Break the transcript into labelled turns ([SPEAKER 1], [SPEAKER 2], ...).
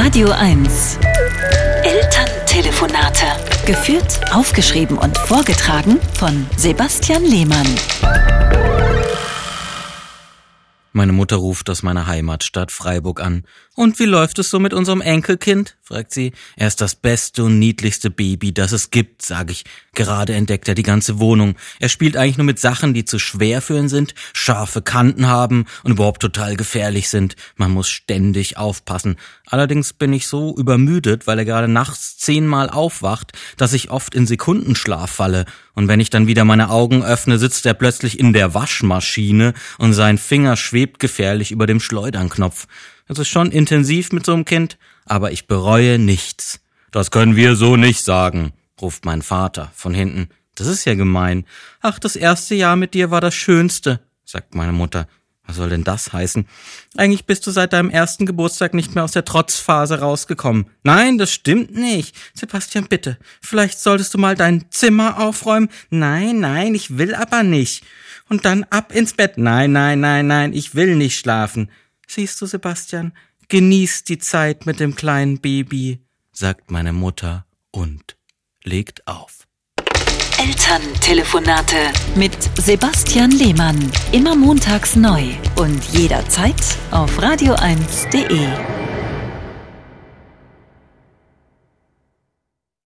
[SPEAKER 1] Radio 1. Elterntelefonate. Geführt, aufgeschrieben und vorgetragen von Sebastian Lehmann.
[SPEAKER 2] Meine Mutter ruft aus meiner Heimatstadt Freiburg an. Und wie läuft es so mit unserem Enkelkind? fragt sie. Er ist das beste und niedlichste Baby, das es gibt, sage ich. Gerade entdeckt er die ganze Wohnung. Er spielt eigentlich nur mit Sachen, die zu schwer für ihn sind, scharfe Kanten haben und überhaupt total gefährlich sind. Man muss ständig aufpassen. Allerdings bin ich so übermüdet, weil er gerade nachts zehnmal aufwacht, dass ich oft in Sekundenschlaf falle. Und wenn ich dann wieder meine Augen öffne, sitzt er plötzlich in der Waschmaschine und sein Finger schwebt gefährlich über dem Schleudernknopf. Es ist schon intensiv mit so einem Kind, aber ich bereue nichts. Das können wir so nicht sagen, ruft mein Vater von hinten. Das ist ja gemein. Ach, das erste Jahr mit dir war das schönste, sagt meine Mutter. Was soll denn das heißen? Eigentlich bist du seit deinem ersten Geburtstag nicht mehr aus der Trotzphase rausgekommen. Nein, das stimmt nicht. Sebastian, bitte. Vielleicht solltest du mal dein Zimmer aufräumen. Nein, nein, ich will aber nicht. Und dann ab ins Bett. Nein, nein, nein, nein, ich will nicht schlafen. Siehst du, Sebastian, genieß die Zeit mit dem kleinen Baby, sagt meine Mutter und legt auf.
[SPEAKER 1] Elterntelefonate mit Sebastian Lehmann. Immer montags neu und jederzeit auf radio1.de.